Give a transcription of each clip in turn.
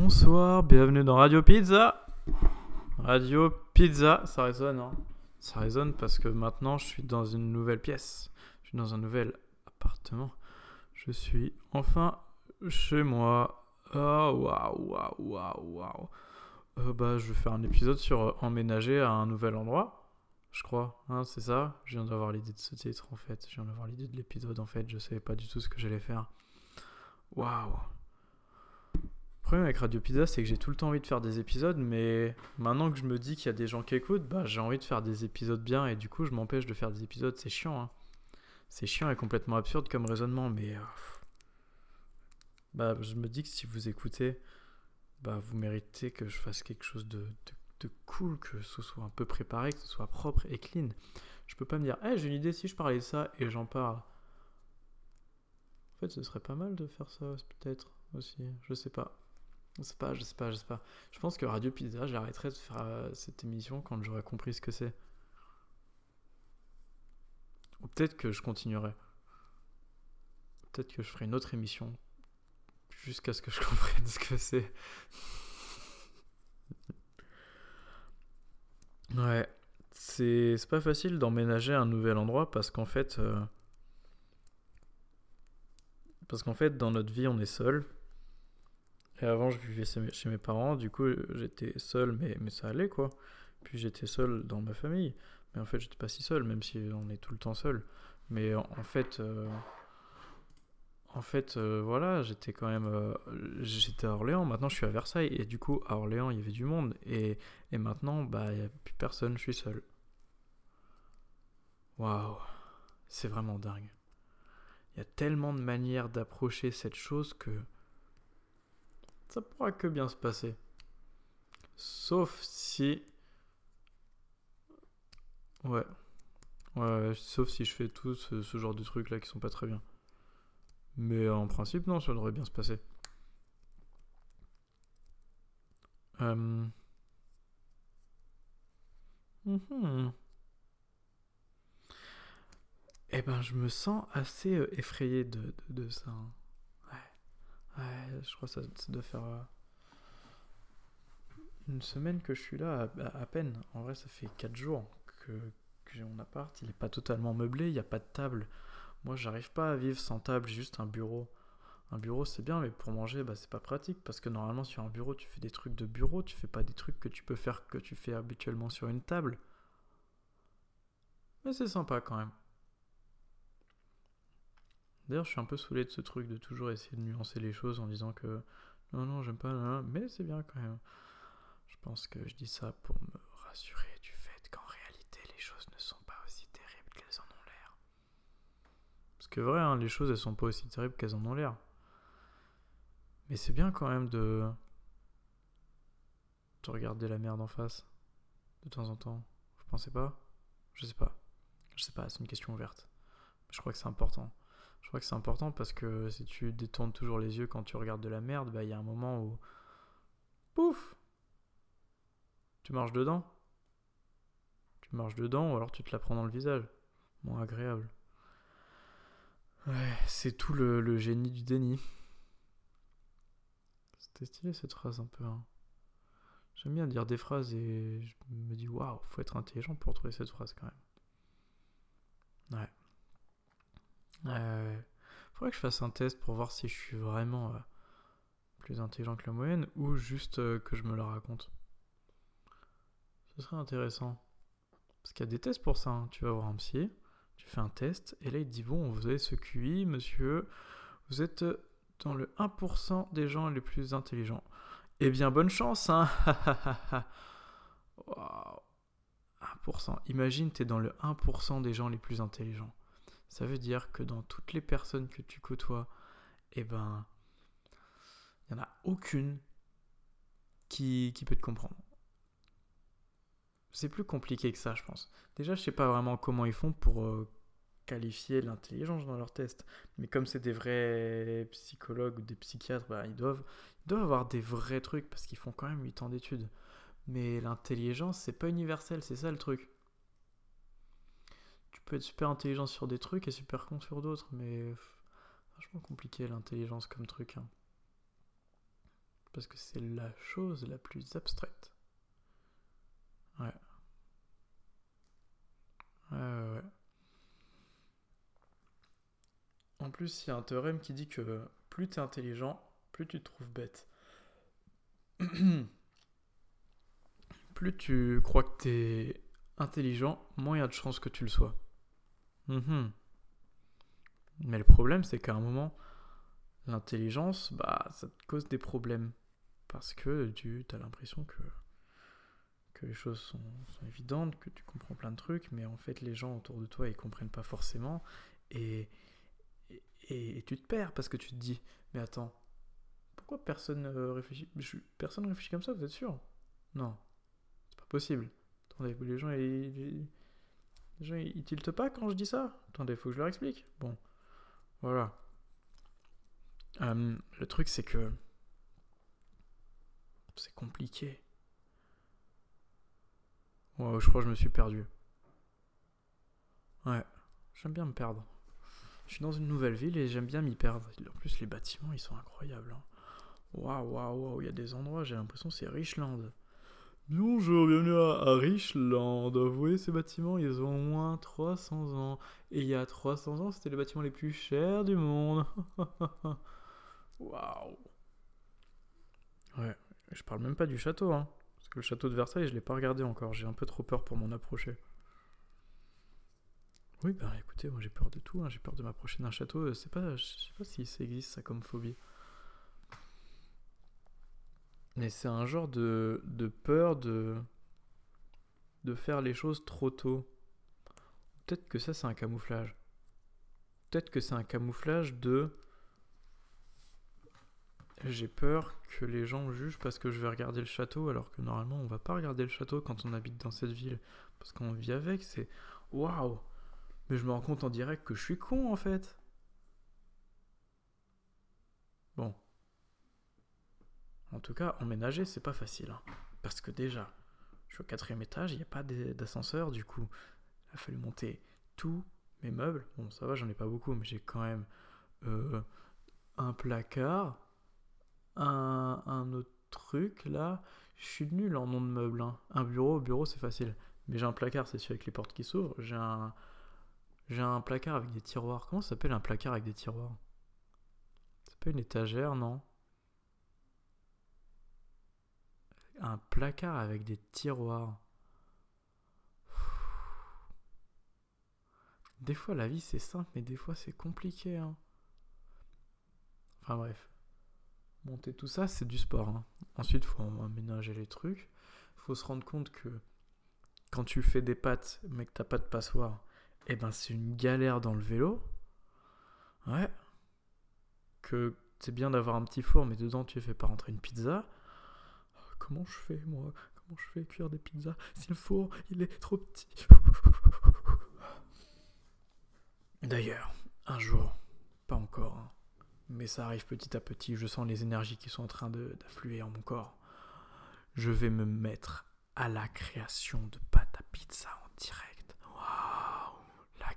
Bonsoir, bienvenue dans Radio Pizza. Radio Pizza, ça résonne, hein Ça résonne parce que maintenant je suis dans une nouvelle pièce. Je suis dans un nouvel appartement. Je suis enfin chez moi. Oh, waouh, waouh, waouh, waouh. Euh, bah, je vais faire un épisode sur euh, emménager à un nouvel endroit. Je crois, hein, c'est ça? Je viens d'avoir l'idée de ce titre en fait. Je viens d'avoir l'idée de l'épisode en fait. Je savais pas du tout ce que j'allais faire. Waouh. Le problème avec Radio Pizza, c'est que j'ai tout le temps envie de faire des épisodes, mais maintenant que je me dis qu'il y a des gens qui écoutent, bah, j'ai envie de faire des épisodes bien, et du coup, je m'empêche de faire des épisodes. C'est chiant, hein. C'est chiant et complètement absurde comme raisonnement, mais. euh, bah, je me dis que si vous écoutez, bah, vous méritez que je fasse quelque chose de, de, cool, que ce soit un peu préparé, que ce soit propre et clean. Je peux pas me dire, hey, j'ai une idée si je parlais ça et j'en parle. En fait, ce serait pas mal de faire ça, peut-être aussi. Je sais pas. Je sais pas, je sais pas, je sais pas. Je pense que Radio Pizza, j'arrêterai de faire euh, cette émission quand j'aurai compris ce que c'est. Ou peut-être que je continuerai. Peut-être que je ferai une autre émission jusqu'à ce que je comprenne ce que c'est. ouais, c'est pas facile d'emménager à un nouvel endroit parce qu'en fait, euh, parce qu'en fait, dans notre vie, on est seul. Et avant, je vivais chez mes- parents, du coup, j'étais seul, mais, mais ça allait quoi. Puis j'étais seul dans ma famille. Mais en fait, j'étais pas si seul, même si on est tout le temps seul. Mais en, fait, euh, en fait, euh, voilà, j'étais quand même, euh, j'étais à Orléans. Maintenant, je suis à Versailles. Et du coup, à Orléans, il y avait du monde. Et, et maintenant, bah, il n'y a plus personne, je suis seul. Waouh, c'est vraiment dingue. Il y a tellement de manières d'approcher cette chose que ça pourra que bien se passer. Sauf si. Ouais. Ouais, sauf si je fais tout ce, genre de trucs là qui sont pas très bien. Mais en principe, non, ça devrait bien se passer. Euh... mhm. Eh ben, je me sens assez euh, effrayé de, de, de ça. Je crois que ça, doit faire euh, une semaine que je suis là, à, peine. En vrai, ça fait 4 jours que, j'ai mon appart. Il est pas totalement meublé, il n'y a pas de table. Moi, j'arrive pas à vivre sans table, juste un bureau. Un bureau, c'est bien, mais pour manger, bah, c'est pas pratique. Parce que normalement, sur un bureau, tu fais des trucs de bureau, tu fais pas des trucs que tu peux faire que tu fais habituellement sur une table. Mais c'est sympa quand même. D'ailleurs, je suis un peu saoulé de ce truc de toujours essayer de nuancer les choses en disant que non, non, j'aime pas, mais c'est bien quand même. Je pense que je dis ça pour me rassurer du fait qu'en réalité, les choses ne sont pas aussi terribles qu'elles en ont l'air. Parce que vrai, hein, les choses, elles sont pas aussi terribles qu'elles en ont l'air. Mais c'est bien quand même de... de regarder la merde en face, de temps en temps. Vous pensez pas? Je sais pas. Je sais pas, c'est une question ouverte. Je crois que c'est important. Je crois que c'est important parce que si tu détournes toujours les yeux quand tu regardes de la merde, bah il y a un moment où. Pouf Tu marches dedans. Tu marches dedans ou alors tu te la prends dans le visage. Moins agréable. Ouais, c'est tout le, le génie du déni. C'était stylé cette phrase un peu. hein. J'aime bien dire des phrases et je me dis waouh, faut être intelligent pour trouver cette phrase quand même. Ouais. Faudrait que je fasse un test pour voir si je suis vraiment euh, plus intelligent que la moyenne ou juste euh, que je me la raconte. Ce serait intéressant. Parce qu'il y a des tests pour ça. hein. Tu vas voir un psy, tu fais un test, et là il te dit Bon, vous avez ce QI, monsieur, vous êtes dans le 1% des gens les plus intelligents. Eh bien, bonne chance, hein Waouh 1%. Imagine, t'es dans le 1% des gens les plus intelligents. Ça veut dire que dans toutes les personnes que tu côtoies, eh ben, il n'y en a aucune qui, peut te comprendre. C'est plus compliqué que ça, je pense. Déjà, je sais pas vraiment comment ils font pour euh, qualifier l'intelligence dans leurs tests. Mais comme c'est des vrais psychologues ou des psychiatres, bah, ils, doivent, ils doivent avoir des vrais trucs parce qu'ils font quand même 8 ans d'études. Mais l'intelligence, c'est pas universel, c'est ça le truc. Peux être super intelligent sur des trucs et super con sur d'autres, mais vachement compliqué l'intelligence comme truc. hein. parce que c'est la chose la plus abstraite. Ouais. Ouais, ouais, ouais. En plus, il y a un théorème qui dit que plus tu es intelligent, plus tu te trouves bête. plus tu crois que tu es intelligent, moins il y a de chances que tu le sois. Mhm. Mais le problème, c'est qu'à un moment, l'intelligence, bah, ça te cause des problèmes. Parce que tu as l'impression que, les choses sont, évidentes, que tu comprends plein de trucs, mais en fait, les gens autour de toi, ils comprennent pas forcément. Et, tu te perds parce que tu te dis, mais attends, pourquoi personne euh, réfléchit? Personne réfléchit comme ça, vous êtes sûr? Non, c'est pas possible. Attendez, les gens, gens, ils tiltent pas quand je dis ça Attendez, faut que je leur explique. Bon, voilà. Euh, le truc, c'est que c'est compliqué. Wow, je crois que je me suis perdu. Ouais, j'aime bien me perdre. Je suis dans une nouvelle ville et j'aime bien m'y perdre. En plus, les bâtiments, ils sont incroyables. Hein. Waouh, waouh, waouh, il y a des endroits, j'ai l'impression c'est Richland. Bonjour, bienvenue à, Richland. Vous voyez ces bâtiments, ils ont au moins 300 ans. Et il y a 300 ans, c'était les bâtiments les plus chers du monde. Waouh. Ouais, je parle même pas du château, hein. Parce que le château de Versailles, je l'ai pas regardé encore. J'ai un peu trop peur pour m'en approcher. Oui, bah écoutez, moi j'ai peur de tout, hein. j'ai peur de m'approcher d'un château, c'est pas, je sais pas si ça existe ça comme phobie. Mais c'est un genre de, peur de, de faire les choses trop tôt. Peut-être que ça c'est un camouflage. Peut-être que c'est un camouflage de j'ai peur que les gens jugent parce que je vais regarder le château alors que normalement on va pas regarder le château quand on habite dans cette ville parce qu'on vit avec, c'est waouh mais je me rends compte en direct que je suis con en fait. Bon. En tout cas, emménager, c'est pas facile. Hein. Parce que déjà, je suis au quatrième étage, il n'y a pas d'ascenseur, du coup, il a fallu monter tous mes meubles. Bon, ça va, j'en ai pas beaucoup, mais j'ai quand même euh, un placard, un, autre truc là. Je suis nul en nom de meubles. Hein. Un bureau, bureau, c'est facile. Mais j'ai un placard, c'est celui avec les portes qui s'ouvrent. J'ai un, j'ai un placard avec des tiroirs. Comment ça s'appelle un placard avec des tiroirs? C'est pas une étagère, non? Un placard avec des tiroirs. Des fois la vie c'est simple, mais des fois c'est compliqué. Hein. Enfin bref. Monter tout ça, c'est du sport. Hein. Ensuite, faut aménager les trucs. Il faut se rendre compte que quand tu fais des pâtes, mais que t'as pas de passoire, eh ben c'est une galère dans le vélo. Ouais. Que c'est bien d'avoir un petit four, mais dedans tu fais pas rentrer une pizza. Comment je fais moi Comment je fais cuire des pizzas si le four il est trop petit D'ailleurs, un jour, pas encore, hein, mais ça arrive petit à petit, je sens les énergies qui sont en train d'affluer en mon corps. Je vais me mettre à la création de pâte à pizza en direct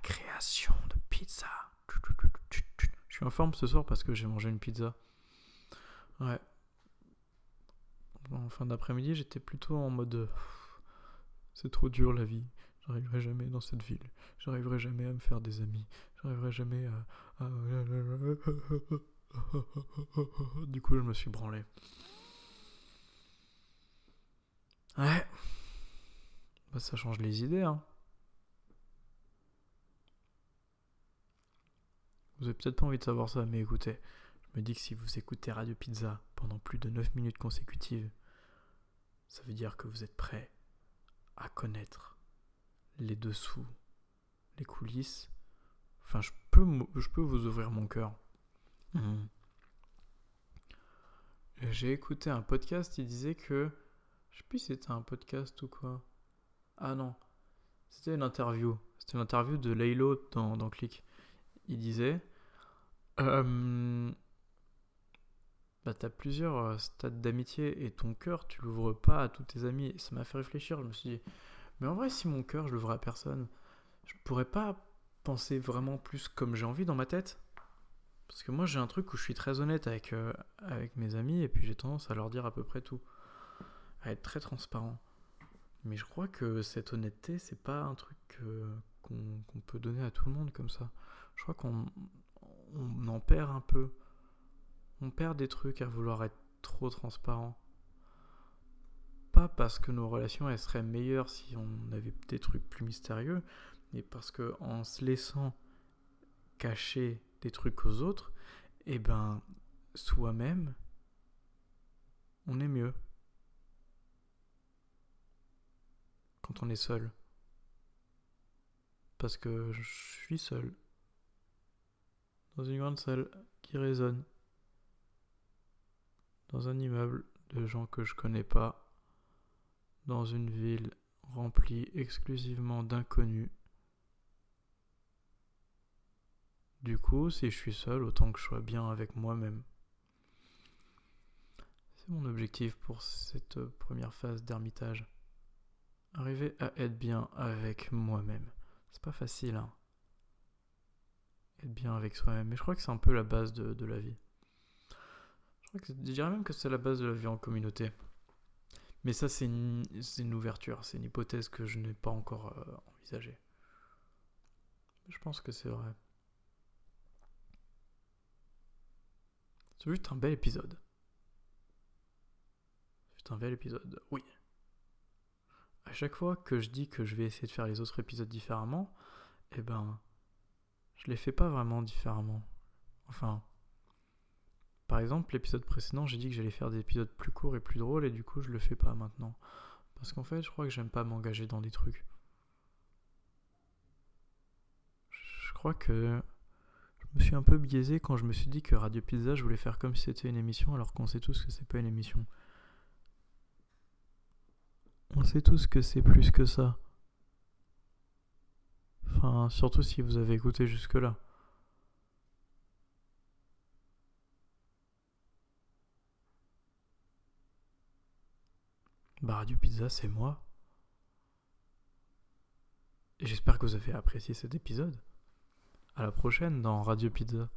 création de pizza. Je suis en forme ce soir parce que j'ai mangé une pizza. Ouais. En fin d'après-midi, j'étais plutôt en mode c'est trop dur la vie. J'arriverai jamais dans cette ville. J'arriverai jamais à me faire des amis. J'arriverai jamais à, Du coup, je me suis branlé. Ouais. Bah, ça change les idées, hein. Vous avez peut-être pas envie de savoir ça, mais écoutez, je me dis que si vous écoutez Radio Pizza pendant plus de 9 minutes consécutives, ça veut dire que vous êtes prêt à connaître les dessous, les coulisses. Enfin, je peux, je peux vous ouvrir mon cœur. Mmh. J'ai écouté un podcast, il disait que. Je sais plus si c'était un podcast ou quoi. Ah non, c'était une interview. C'était une interview de Laylo dans, dans Click. Il disait euh, bah, t'as plusieurs euh, stades d'amitié et ton cœur, tu l'ouvres pas à tous tes amis. ça m'a fait réfléchir. Je me suis dit, mais en vrai, si mon cœur, je l'ouvrais à personne, je pourrais pas penser vraiment plus comme j'ai envie dans ma tête. Parce que moi j'ai un truc où je suis très honnête avec, euh, mes amis et puis j'ai tendance à leur dire à peu près tout. À être très transparent. Mais je crois que cette honnêteté, c'est pas un truc euh, qu'on peut donner à tout le monde comme ça. Je crois qu'on on en perd un peu. On perd des trucs à vouloir être trop transparent. Pas parce que nos relations seraient meilleures si on avait des trucs plus mystérieux, mais parce que en se laissant cacher des trucs aux autres, et eh ben soi-même, on est mieux. Quand on est seul. Parce que je suis seul. Dans une grande salle qui résonne. Dans un immeuble de gens que je connais pas. Dans une ville remplie exclusivement d'inconnus. Du coup, si je suis seul, autant que je sois bien avec moi-même. C'est mon objectif pour cette première phase d'ermitage. Arriver à être bien avec moi-même. C'est pas facile, hein. Être bien avec soi-même. Mais je crois que c'est un peu la base de, la vie. Je, dirais même que c'est la base de la vie en communauté. Mais ça, c'est une, ouverture, c'est une hypothèse que je n'ai pas encore euh, envisagée. Je pense que c'est vrai. C'est juste un bel épisode. C'est un bel épisode, oui. À chaque fois que je dis que je vais essayer de faire les autres épisodes différemment, eh ben, je les fais pas vraiment différemment. Enfin, exemple, l'épisode précédent, j'ai dit que j'allais faire des épisodes plus courts et plus drôles, et du coup, je le fais pas maintenant. Parce qu'en fait, je crois que j'aime pas m'engager dans des trucs. Je crois que je me suis un peu biaisé quand je me suis dit que Radio Pizza, je voulais faire comme si c'était une émission, alors qu'on sait tous que c'est pas une émission. On sait tous que c'est plus que ça. Enfin, surtout si vous avez écouté jusque-là. Bah, Radio Pizza, c'est moi. J'espère que vous avez apprécié cet épisode. À la prochaine dans Radio Pizza.